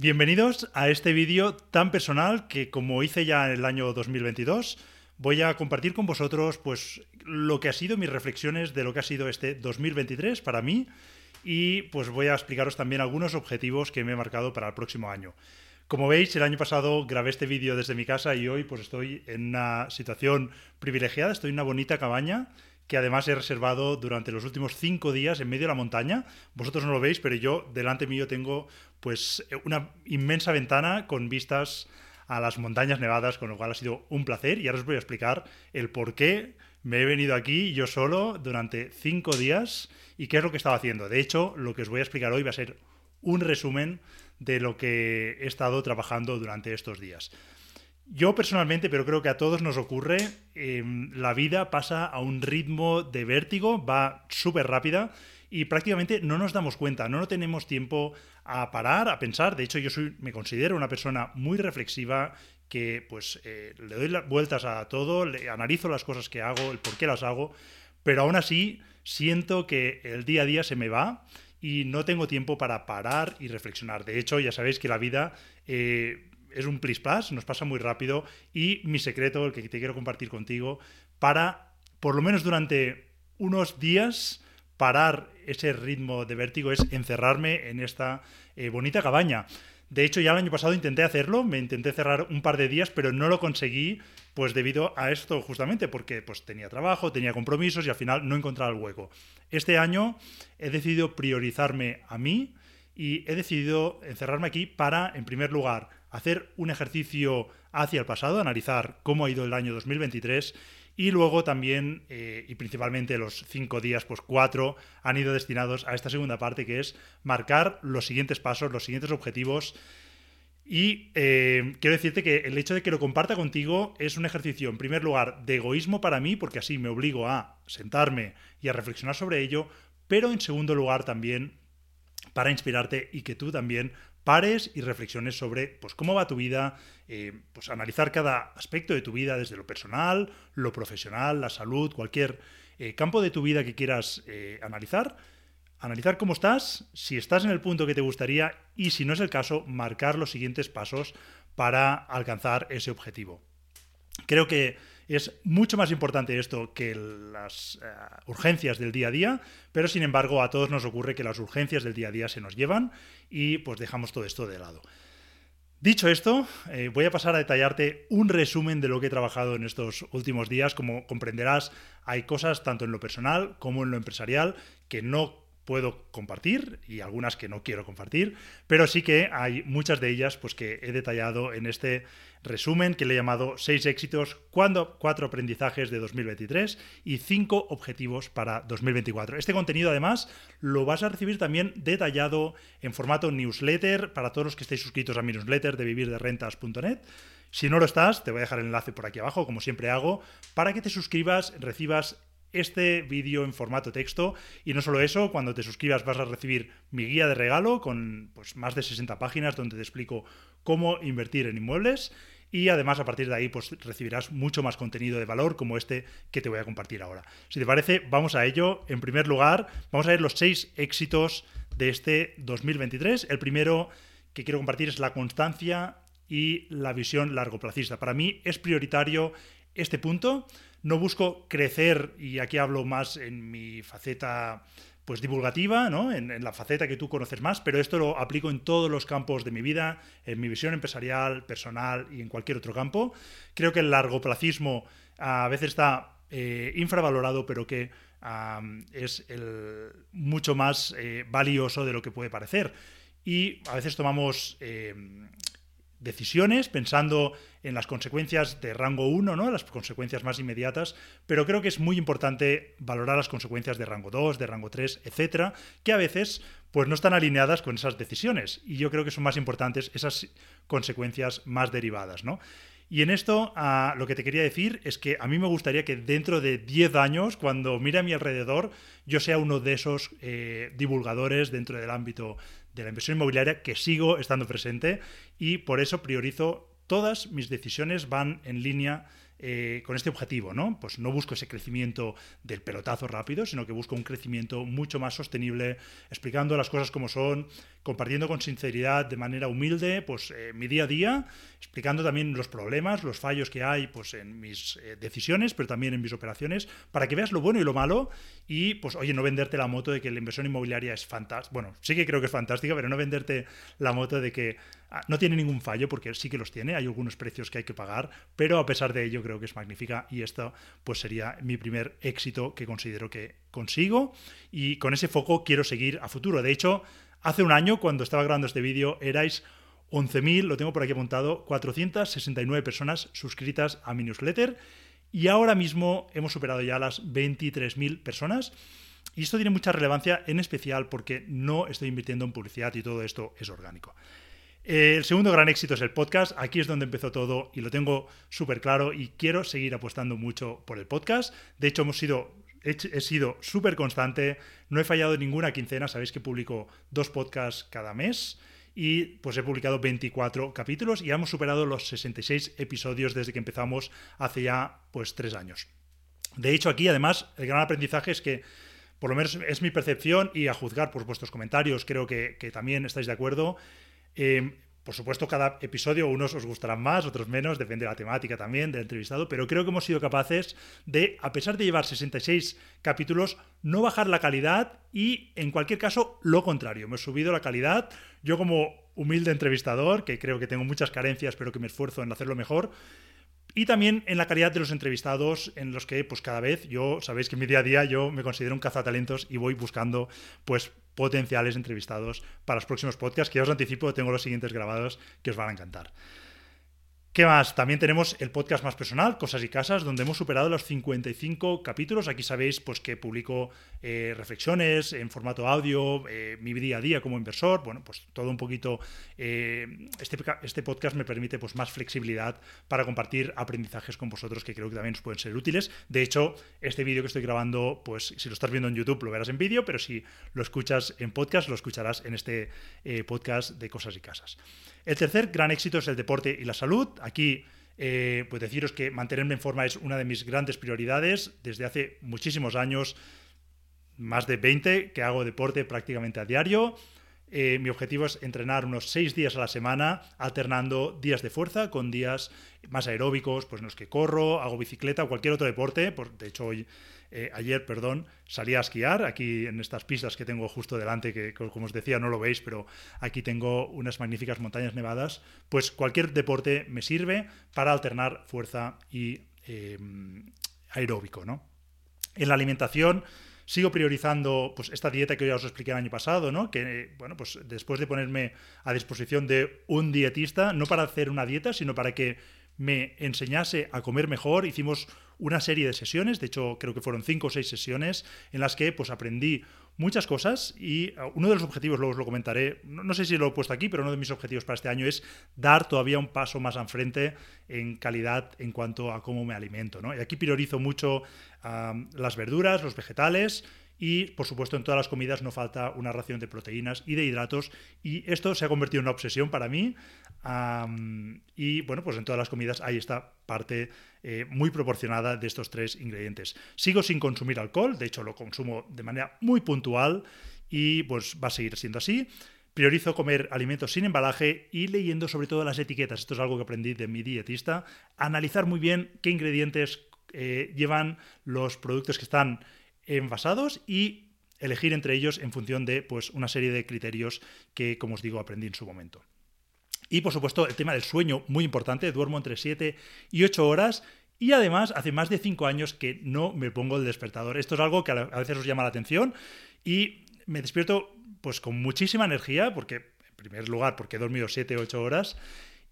Bienvenidos a este vídeo tan personal que como hice ya en el año 2022, voy a compartir con vosotros pues lo que ha sido mis reflexiones de lo que ha sido este 2023 para mí y pues voy a explicaros también algunos objetivos que me he marcado para el próximo año. Como veis, el año pasado grabé este vídeo desde mi casa y hoy pues estoy en una situación privilegiada, estoy en una bonita cabaña que además he reservado durante los últimos cinco días en medio de la montaña. Vosotros no lo veis, pero yo delante mío tengo pues una inmensa ventana con vistas a las montañas nevadas, con lo cual ha sido un placer y ahora os voy a explicar el por qué me he venido aquí yo solo durante cinco días y qué es lo que estaba haciendo. De hecho, lo que os voy a explicar hoy va a ser un resumen de lo que he estado trabajando durante estos días. Yo personalmente, pero creo que a todos nos ocurre, em, la vida pasa a un ritmo de vértigo, va súper rápida y prácticamente no nos damos cuenta, no tenemos tiempo a parar, a pensar. De hecho, yo soy, me considero una persona muy reflexiva que pues eh, le doy vueltas a todo, le analizo las cosas que hago, el por qué las hago, pero aún así siento que el día a día se me va y no tengo tiempo para parar y reflexionar. De hecho, ya sabéis que la vida eh, es un plis plus, nos pasa muy rápido y mi secreto, el que te quiero compartir contigo, para, por lo menos durante unos días, parar ese ritmo de vértigo es encerrarme en esta eh, bonita cabaña. De hecho, ya el año pasado intenté hacerlo, me intenté cerrar un par de días, pero no lo conseguí, pues debido a esto justamente, porque pues tenía trabajo, tenía compromisos y al final no encontraba el hueco. Este año he decidido priorizarme a mí y he decidido encerrarme aquí para, en primer lugar, hacer un ejercicio hacia el pasado, analizar cómo ha ido el año 2023 y luego también, eh, y principalmente los cinco días, pues cuatro, han ido destinados a esta segunda parte, que es marcar los siguientes pasos, los siguientes objetivos. Y eh, quiero decirte que el hecho de que lo comparta contigo es un ejercicio, en primer lugar, de egoísmo para mí, porque así me obligo a sentarme y a reflexionar sobre ello, pero en segundo lugar también para inspirarte y que tú también pares y reflexiones sobre pues, cómo va tu vida, eh, pues analizar cada aspecto de tu vida, desde lo personal, lo profesional, la salud, cualquier eh, campo de tu vida que quieras eh, analizar, analizar cómo estás, si estás en el punto que te gustaría y si no es el caso, marcar los siguientes pasos para alcanzar ese objetivo. Creo que es mucho más importante esto que las eh, urgencias del día a día, pero sin embargo a todos nos ocurre que las urgencias del día a día se nos llevan y pues dejamos todo esto de lado. Dicho esto, eh, voy a pasar a detallarte un resumen de lo que he trabajado en estos últimos días. Como comprenderás, hay cosas tanto en lo personal como en lo empresarial que no puedo compartir y algunas que no quiero compartir, pero sí que hay muchas de ellas pues, que he detallado en este resumen que le he llamado seis éxitos, cuatro aprendizajes de 2023 y cinco objetivos para 2024. Este contenido además lo vas a recibir también detallado en formato newsletter para todos los que estéis suscritos a mi newsletter de vivirderentas.net. Si no lo estás, te voy a dejar el enlace por aquí abajo, como siempre hago, para que te suscribas, recibas este vídeo en formato texto. Y no solo eso, cuando te suscribas vas a recibir mi guía de regalo con pues, más de 60 páginas donde te explico cómo invertir en inmuebles. Y además a partir de ahí pues, recibirás mucho más contenido de valor como este que te voy a compartir ahora. Si te parece, vamos a ello. En primer lugar, vamos a ver los seis éxitos de este 2023. El primero que quiero compartir es la constancia y la visión largoplacista. Para mí es prioritario este punto no busco crecer, y aquí hablo más en mi faceta pues divulgativa, ¿no? En, la faceta que tú conoces más, pero esto lo aplico en todos los campos de mi vida, en mi visión empresarial, personal y en cualquier otro campo. Creo que el largoplacismo a veces está eh, infravalorado, pero que es el, mucho más eh, valioso de lo que puede parecer. Y a veces tomamos eh, decisiones pensando en las consecuencias de rango 1, ¿no? las consecuencias más inmediatas, pero creo que es muy importante valorar las consecuencias de rango 2, de rango 3, etcétera, que a veces pues no están alineadas con esas decisiones y yo creo que son más importantes esas consecuencias más derivadas, ¿no? Y en esto ah, lo que te quería decir es que a mí me gustaría que dentro de 10 años, cuando mire a mi alrededor, yo sea uno de esos eh, divulgadores dentro del ámbito de la inversión inmobiliaria que sigo estando presente y por eso priorizo todas mis decisiones van en línea eh, con este objetivo, ¿no? Pues no busco ese crecimiento del pelotazo rápido, sino que busco un crecimiento mucho más sostenible, explicando las cosas como son, compartiendo con sinceridad, de manera humilde, pues eh, mi día a día, explicando también los problemas, los fallos que hay pues, en mis eh, decisiones, pero también en mis operaciones, para que veas lo bueno y lo malo y, pues, oye, no venderte la moto de que la inversión inmobiliaria es fantástica. Bueno, sí que creo que es fantástica, pero no venderte la moto de que ah, no tiene ningún fallo, porque sí que los tiene, hay algunos precios que hay que pagar, pero a pesar de ello creo que es magnífica y esto pues sería mi primer éxito que considero que consigo y con ese foco quiero seguir a futuro. De hecho, hace un año, cuando estaba grabando este vídeo, erais 11.000, lo tengo por aquí apuntado, 469 personas suscritas a mi newsletter y ahora mismo hemos superado ya las 23.000 personas. Y esto tiene mucha relevancia, en especial porque no estoy invirtiendo en publicidad y todo esto es orgánico. El segundo gran éxito es el podcast. Aquí es donde empezó todo y lo tengo súper claro y quiero seguir apostando mucho por el podcast. De hecho, hemos sido, he sido súper constante. No he fallado ninguna quincena. Sabéis que publico dos podcasts cada mes y pues he publicado 24 capítulos y hemos superado los 66 episodios desde que empezamos hace ya pues tres años. De hecho, aquí además el gran aprendizaje es que por lo menos es mi percepción y a juzgar por vuestros comentarios, creo que, también estáis de acuerdo. Eh, por supuesto, cada episodio unos os gustarán más, otros menos, depende de la temática también, del entrevistado, pero creo que hemos sido capaces de, a pesar de llevar 66 capítulos, no bajar la calidad y, en cualquier caso, lo contrario. Hemos subido la calidad. Yo como humilde entrevistador, que creo que tengo muchas carencias, pero que me esfuerzo en hacerlo mejor, y también en la calidad de los entrevistados, en los que pues cada vez yo, sabéis que en mi día a día yo me considero un cazatalentos y voy buscando pues potenciales entrevistados para los próximos podcasts, que ya os anticipo, tengo los siguientes grabados que os van a encantar. ¿Qué más? También tenemos el podcast más personal, Cosas y Casas, donde hemos superado los 55 capítulos. Aquí sabéis pues, que publico eh, reflexiones en formato audio, eh, mi día a día como inversor. Bueno, pues todo un poquito. Eh, este, este, podcast me permite pues, más flexibilidad para compartir aprendizajes con vosotros que creo que también os pueden ser útiles. De hecho, este vídeo que estoy grabando, pues si lo estás viendo en YouTube lo verás en vídeo, pero si lo escuchas en podcast, lo escucharás en este podcast de Cosas y Casas. El tercer gran éxito es el deporte y la salud. Aquí, eh, pues deciros que mantenerme en forma es una de mis grandes prioridades. Desde hace muchísimos años, más de 20, que hago deporte prácticamente a diario. Eh, mi objetivo es entrenar unos seis días a la semana, alternando días de fuerza con días más aeróbicos, pues en los que corro, hago bicicleta o cualquier otro deporte. de hecho, hoy eh, ayer, perdón, salí a esquiar aquí en estas pistas que tengo justo delante, que como os decía no lo veis, pero aquí tengo unas magníficas montañas nevadas. Pues cualquier deporte me sirve para alternar fuerza y em, aeróbico, ¿no? En la alimentación sigo priorizando pues, esta dieta que ya os expliqué el año pasado, ¿no? Que, bueno, pues después de ponerme a disposición de un dietista, no para hacer una dieta, sino para que me enseñase a comer mejor, hicimos una serie de sesiones, de hecho creo que fueron cinco o seis sesiones en las que pues aprendí muchas cosas y uh, uno de los objetivos, luego os lo comentaré, no, sé si lo he puesto aquí, pero uno de mis objetivos para este año es dar todavía un paso más al frente en calidad en cuanto a cómo me alimento. ¿no? Y aquí priorizo mucho las verduras, los vegetales, y, por supuesto, en todas las comidas no falta una ración de proteínas y de hidratos. Y esto se ha convertido en una obsesión para mí. y bueno, pues en todas las comidas hay esta parte eh, muy proporcionada de estos tres ingredientes. Sigo sin consumir alcohol, de hecho lo consumo de manera muy puntual y pues va a seguir siendo así. Priorizo comer alimentos sin embalaje y leyendo sobre todo las etiquetas. Esto es algo que aprendí de mi dietista. Analizar muy bien qué ingredientes eh, llevan los productos que están envasados y elegir entre ellos en función de pues, una serie de criterios que, como os digo, aprendí en su momento. Y por supuesto, el tema del sueño, muy importante, duermo entre 7 y 8 horas. Y además, hace más de 5 años que no me pongo el despertador. Esto es algo que a veces os llama la atención y me despierto pues con muchísima energía, porque, en primer lugar, porque he dormido 7 o 8 horas,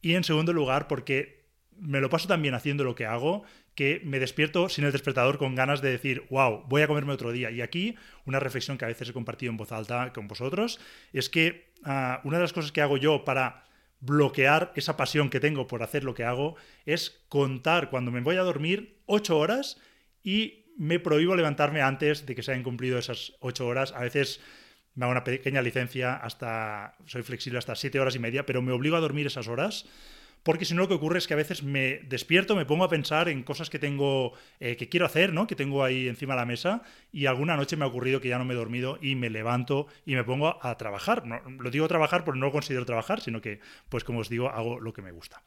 y en segundo lugar, porque me lo paso tan bien haciendo lo que hago que me despierto sin el despertador con ganas de decir, wow, voy a comerme otro día. Y aquí una reflexión que a veces he compartido en voz alta con vosotros es que ah, una de las cosas que hago yo para bloquear esa pasión que tengo por hacer lo que hago es contar cuando me voy a dormir ocho horas y me prohíbo levantarme antes de que se hayan cumplido esas ocho horas. A veces me hago una pequeña licencia hasta, soy flexible hasta siete horas y media, pero me obligo a dormir esas horas porque si no lo que ocurre es que a veces me despierto, me pongo a pensar en cosas que tengo, eh, que quiero hacer, ¿no? Que tengo ahí encima de la mesa y alguna noche me ha ocurrido que ya no me he dormido y me levanto y me pongo a trabajar. No, lo digo trabajar porque no lo considero trabajar, sino que, pues como os digo, hago lo que me gusta.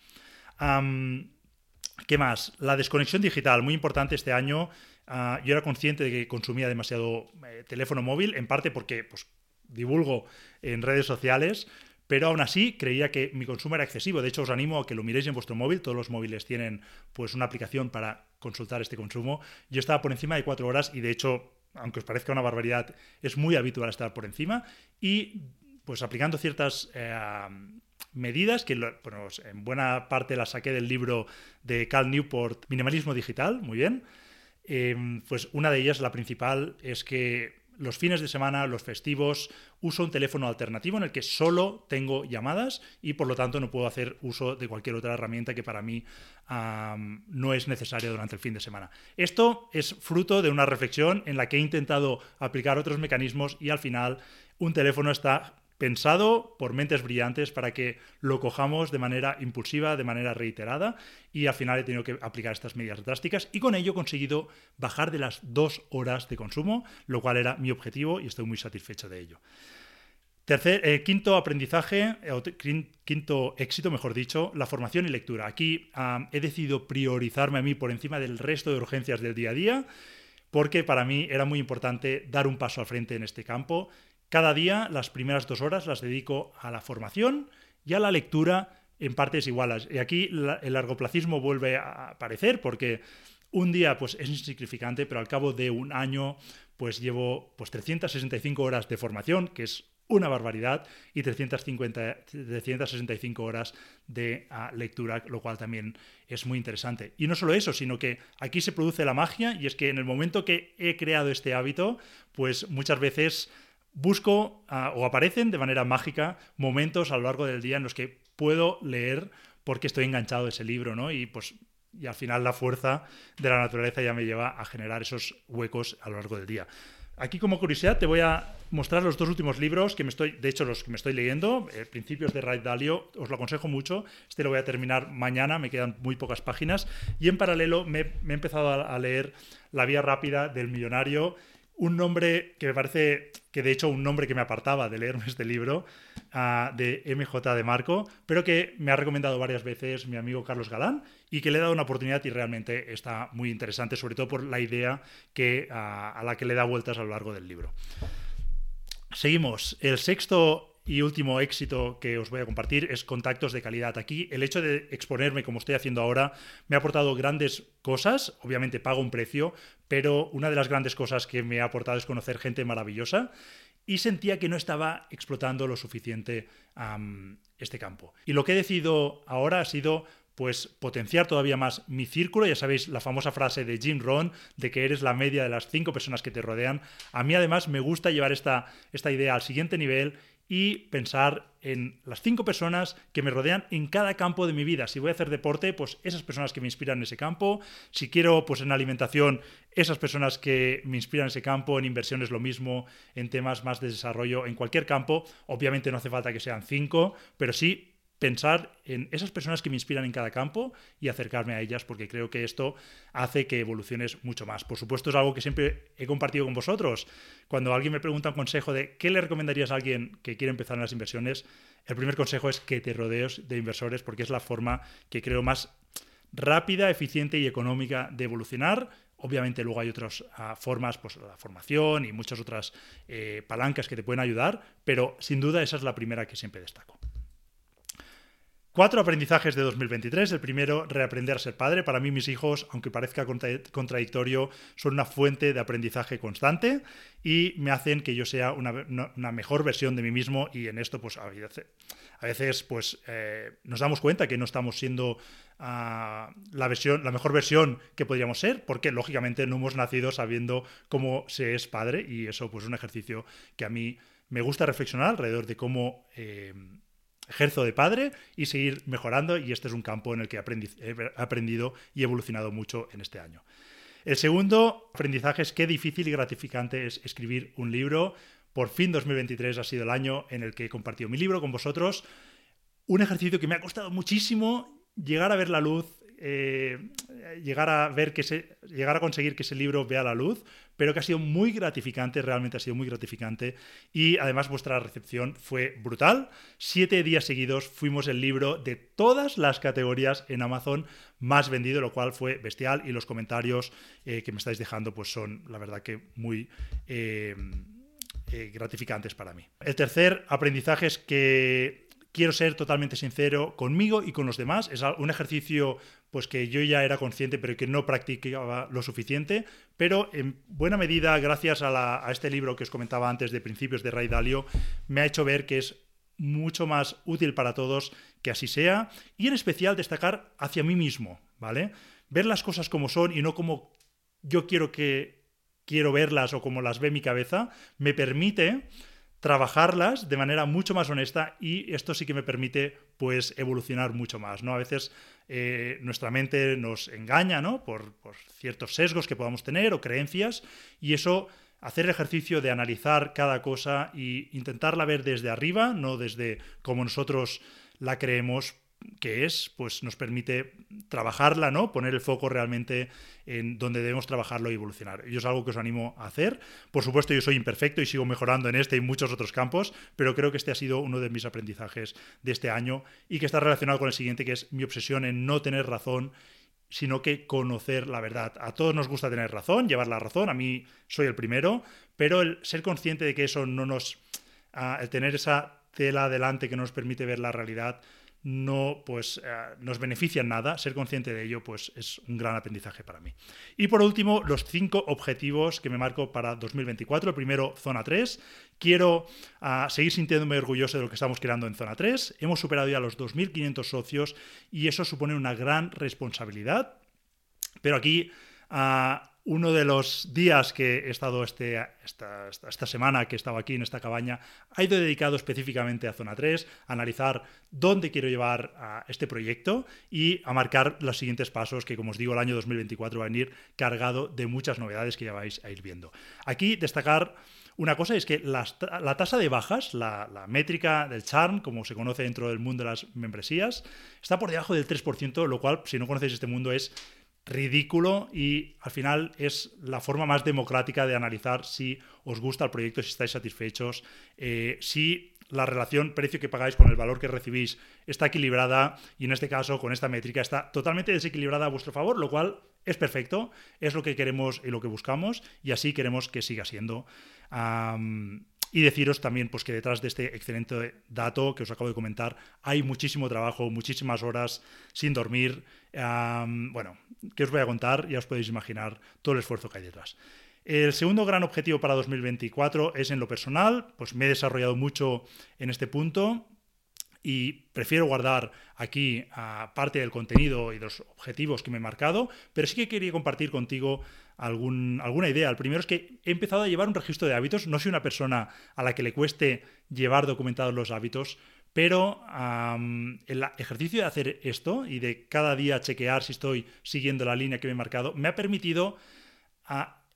¿Qué más? La desconexión digital, muy importante este año. Ah, yo era consciente de que consumía demasiado eh, teléfono móvil, en parte porque pues, divulgo en redes sociales, pero aún así creía que mi consumo era excesivo. De hecho, os animo a que lo miréis en vuestro móvil. Todos los móviles tienen pues una aplicación para consultar este consumo. Yo estaba por encima de cuatro horas y de hecho, aunque os parezca una barbaridad, es muy habitual estar por encima. Y pues aplicando ciertas eh, medidas que bueno, en buena parte las saqué del libro de Cal Newport, Minimalismo Digital, muy bien. Em, pues una de ellas, la principal, es que los fines de semana, los festivos, uso un teléfono alternativo en el que solo tengo llamadas y por lo tanto no puedo hacer uso de cualquier otra herramienta que para mí no es necesaria durante el fin de semana. Esto es fruto de una reflexión en la que he intentado aplicar otros mecanismos y al final un teléfono está pensado por mentes brillantes para que lo cojamos de manera impulsiva, de manera reiterada, y al final he tenido que aplicar estas medidas drásticas y con ello he conseguido bajar de las dos horas de consumo, lo cual era mi objetivo y estoy muy satisfecho de ello. Tercer, eh, quinto aprendizaje, eh, quinto éxito, mejor dicho, la formación y lectura. Aquí he decidido priorizarme a mí por encima del resto de urgencias del día a día, porque para mí era muy importante dar un paso al frente en este campo cada día, las primeras dos horas las dedico a la formación y a la lectura en partes iguales. Y aquí el largoplacismo vuelve a aparecer porque un día pues, es insignificante, pero al cabo de un año pues llevo pues, 365 horas de formación, que es una barbaridad, y 350, 365 horas de ah, lectura, lo cual también es muy interesante. Y no solo eso, sino que aquí se produce la magia, y es que en el momento que he creado este hábito, pues muchas veces busco ah, o aparecen de manera mágica momentos a lo largo del día en los que puedo leer porque estoy enganchado ese libro, ¿no? Y pues y al final la fuerza de la naturaleza ya me lleva a generar esos huecos a lo largo del día. Aquí como curiosidad te voy a mostrar los dos últimos libros que me estoy, de hecho los que me estoy leyendo, eh, Principios de Ray Dalio, os lo aconsejo mucho, este lo voy a terminar mañana, me quedan muy pocas páginas, y en paralelo me, he empezado a leer La Vía Rápida del Millonario un nombre que me parece que de hecho un nombre que me apartaba de leerme este libro uh, de MJ de Marco, pero que me ha recomendado varias veces mi amigo Carlos Galán y que le he dado una oportunidad y realmente está muy interesante, sobre todo por la idea que, uh, a la que le da vueltas a lo largo del libro. Seguimos. El sexto y último éxito que os voy a compartir es contactos de calidad. Aquí el hecho de exponerme como estoy haciendo ahora me ha aportado grandes cosas, obviamente pago un precio, pero una de las grandes cosas que me ha aportado es conocer gente maravillosa y sentía que no estaba explotando lo suficiente este campo. Y lo que he decidido ahora ha sido pues potenciar todavía más mi círculo. Ya sabéis la famosa frase de Jim Rohn de que eres la media de las cinco personas que te rodean. A mí además me gusta llevar esta, esta idea al siguiente nivel y pensar en las cinco personas que me rodean en cada campo de mi vida. Si voy a hacer deporte, pues esas personas que me inspiran en ese campo. Si quiero, pues en alimentación, esas personas que me inspiran en ese campo. En inversiones lo mismo, en temas más de desarrollo, en cualquier campo. Obviamente no hace falta que sean cinco, pero sí pensar en esas personas que me inspiran en cada campo y acercarme a ellas, porque creo que esto hace que evoluciones mucho más. Por supuesto, es algo que siempre he compartido con vosotros. Cuando alguien me pregunta un consejo de qué le recomendarías a alguien que quiere empezar en las inversiones, el primer consejo es que te rodees de inversores, porque es la forma que creo más rápida, eficiente y económica de evolucionar. Obviamente luego hay otras ah, formas, pues la formación y muchas otras eh, palancas que te pueden ayudar, pero sin duda esa es la primera que siempre destaco. Cuatro aprendizajes de 2023. El primero, reaprender a ser padre. Para mí mis hijos, aunque parezca contradictorio, son una fuente de aprendizaje constante y me hacen que yo sea una, mejor versión de mí mismo y en esto pues a veces, pues eh, nos damos cuenta que no estamos siendo ah, la, versión, la mejor versión que podríamos ser porque lógicamente no hemos nacido sabiendo cómo se es padre y eso pues es un ejercicio que a mí me gusta reflexionar alrededor de cómo... Eh, ejerzo de padre y seguir mejorando y este es un campo en el que he aprendido y evolucionado mucho en este año. El segundo aprendizaje es qué difícil y gratificante es escribir un libro. Por fin 2023 ha sido el año en el que he compartido mi libro con vosotros. Un ejercicio que me ha costado muchísimo llegar a ver la luz, eh, llegar a ver que llegar a conseguir que ese libro vea la luz, pero que ha sido muy gratificante, realmente ha sido muy gratificante y además vuestra recepción fue brutal. Siete días seguidos fuimos el libro de todas las categorías en Amazon más vendido, lo cual fue bestial y los comentarios eh, que me estáis dejando pues son la verdad que muy... Eh, eh, gratificantes para mí. El tercer aprendizaje es que quiero ser totalmente sincero conmigo y con los demás. Es un ejercicio pues que yo ya era consciente pero que no practicaba lo suficiente, pero en buena medida gracias a, este libro que os comentaba antes de principios de Ray Dalio me ha hecho ver que es mucho más útil para todos que así sea y en especial destacar hacia mí mismo, ¿vale? Ver las cosas como son y no como yo quiero que quiero verlas o como las ve mi cabeza, me permite trabajarlas de manera mucho más honesta y esto sí que me permite pues evolucionar mucho más, ¿no? A veces eh, nuestra mente nos engaña, ¿no? Por, por, ciertos sesgos que podamos tener o creencias y eso, hacer el ejercicio de analizar cada cosa e intentarla ver desde arriba, no desde como nosotros la creemos, que es, pues nos permite trabajarla, ¿no? Poner el foco realmente en donde debemos trabajarlo y evolucionar. Y es algo que os animo a hacer. Por supuesto, yo soy imperfecto y sigo mejorando en este y muchos otros campos, pero creo que este ha sido uno de mis aprendizajes de este año y que está relacionado con el siguiente, que es mi obsesión en no tener razón sino que conocer la verdad. A todos nos gusta tener razón, llevar la razón, a mí soy el primero, pero el ser consciente de que eso no nos... Ah, el tener esa tela adelante que nos permite ver la realidad no pues, eh, nos beneficia en nada, ser consciente de ello pues, es un gran aprendizaje para mí. Y por último, los cinco objetivos que me marco para 2024. El primero, zona 3. Quiero ah, seguir sintiéndome orgulloso de lo que estamos creando en zona 3. Hemos superado ya los 2.500 socios y eso supone una gran responsabilidad. Pero aquí ah, uno de los días que he estado este, esta, semana, que he estado aquí en esta cabaña, ha ido dedicado específicamente a Zona 3, a analizar dónde quiero llevar a este proyecto y a marcar los siguientes pasos, que como os digo, el año 2024 va a venir cargado de muchas novedades que ya vais a ir viendo. Aquí destacar una cosa es que la, tasa de bajas, la, la, métrica del charm, como se conoce dentro del mundo de las membresías, está por debajo del 3%, lo cual, si no conocéis este mundo, es ridículo y al final es la forma más democrática de analizar si os gusta el proyecto, si estáis satisfechos, eh, si la relación precio que pagáis con el valor que recibís está equilibrada y en este caso con esta métrica está totalmente desequilibrada a vuestro favor, lo cual es perfecto, es lo que queremos y lo que buscamos y así queremos que siga siendo. Y deciros también pues, que detrás de este excelente dato que os acabo de comentar hay muchísimo trabajo, muchísimas horas sin dormir. bueno, que os voy a contar, ya os podéis imaginar todo el esfuerzo que hay detrás. El segundo gran objetivo para 2024 es en lo personal, pues me he desarrollado mucho en este punto y prefiero guardar aquí parte del contenido y los objetivos que me he marcado, pero sí que quería compartir contigo algún, alguna idea. El primero es que he empezado a llevar un registro de hábitos. No soy una persona a la que le cueste llevar documentados los hábitos, pero el ejercicio de hacer esto y de cada día chequear si estoy siguiendo la línea que me he marcado me ha permitido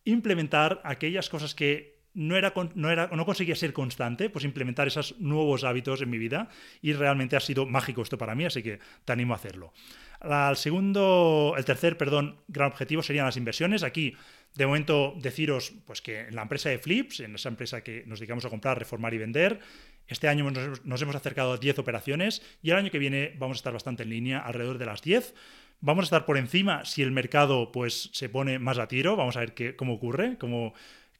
implementar aquellas cosas que no, era, no, era, no conseguía ser constante, pues implementar esos nuevos hábitos en mi vida y realmente ha sido mágico esto para mí, así que te animo a hacerlo. El segundo, el tercer, perdón, gran objetivo serían las inversiones. Aquí, de momento, deciros pues, que en la empresa de Flips, en esa empresa que nos dedicamos a comprar, reformar y vender, este año nos, nos hemos acercado a 10 operaciones y el año que viene vamos a estar bastante en línea, alrededor de las 10. Vamos a estar por encima si el mercado pues, se pone más a tiro. Vamos a ver qué, cómo ocurre, cómo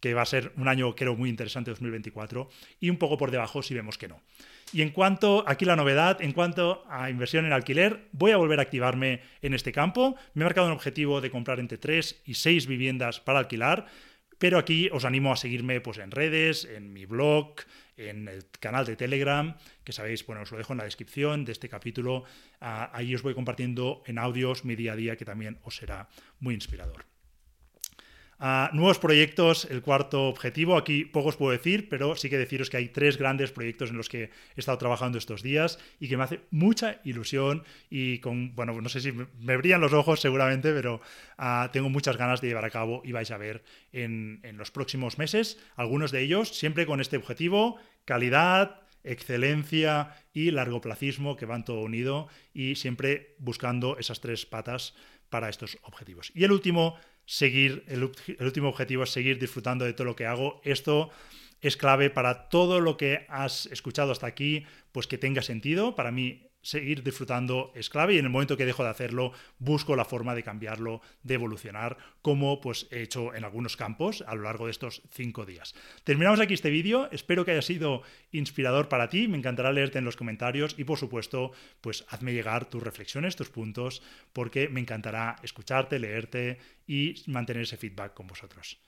que va a ser un año, creo, muy interesante 2024, y un poco por debajo si vemos que no. Y en cuanto, aquí la novedad, en cuanto a inversión en alquiler, voy a volver a activarme en este campo. Me he marcado un objetivo de comprar entre 3 y 6 viviendas para alquilar, pero aquí os animo a seguirme pues, en redes, en mi blog, en el canal de Telegram, que sabéis, bueno, os lo dejo en la descripción de este capítulo. Ah, ahí os voy compartiendo en audios mi día a día, que también os será muy inspirador nuevos proyectos, el cuarto objetivo. Aquí poco os puedo decir, pero sí que deciros que hay tres grandes proyectos en los que he estado trabajando estos días y que me hace mucha ilusión y con, bueno, no sé si me brillan los ojos seguramente, pero ah, tengo muchas ganas de llevar a cabo y vais a ver en, en los próximos meses algunos de ellos, siempre con este objetivo, calidad, excelencia y largoplacismo que van todo unido y siempre buscando esas tres patas para estos objetivos. Y el último, seguir, el, el último objetivo es seguir disfrutando de todo lo que hago. Esto es clave para todo lo que has escuchado hasta aquí, pues que tenga sentido. Para mí seguir disfrutando es clave y en el momento que dejo de hacerlo busco la forma de cambiarlo, de evolucionar, como pues he hecho en algunos campos a lo largo de estos cinco días. Terminamos aquí este vídeo, espero que haya sido inspirador para ti, me encantará leerte en los comentarios y por supuesto pues hazme llegar tus reflexiones, tus puntos, porque me encantará escucharte, leerte y mantener ese feedback con vosotros.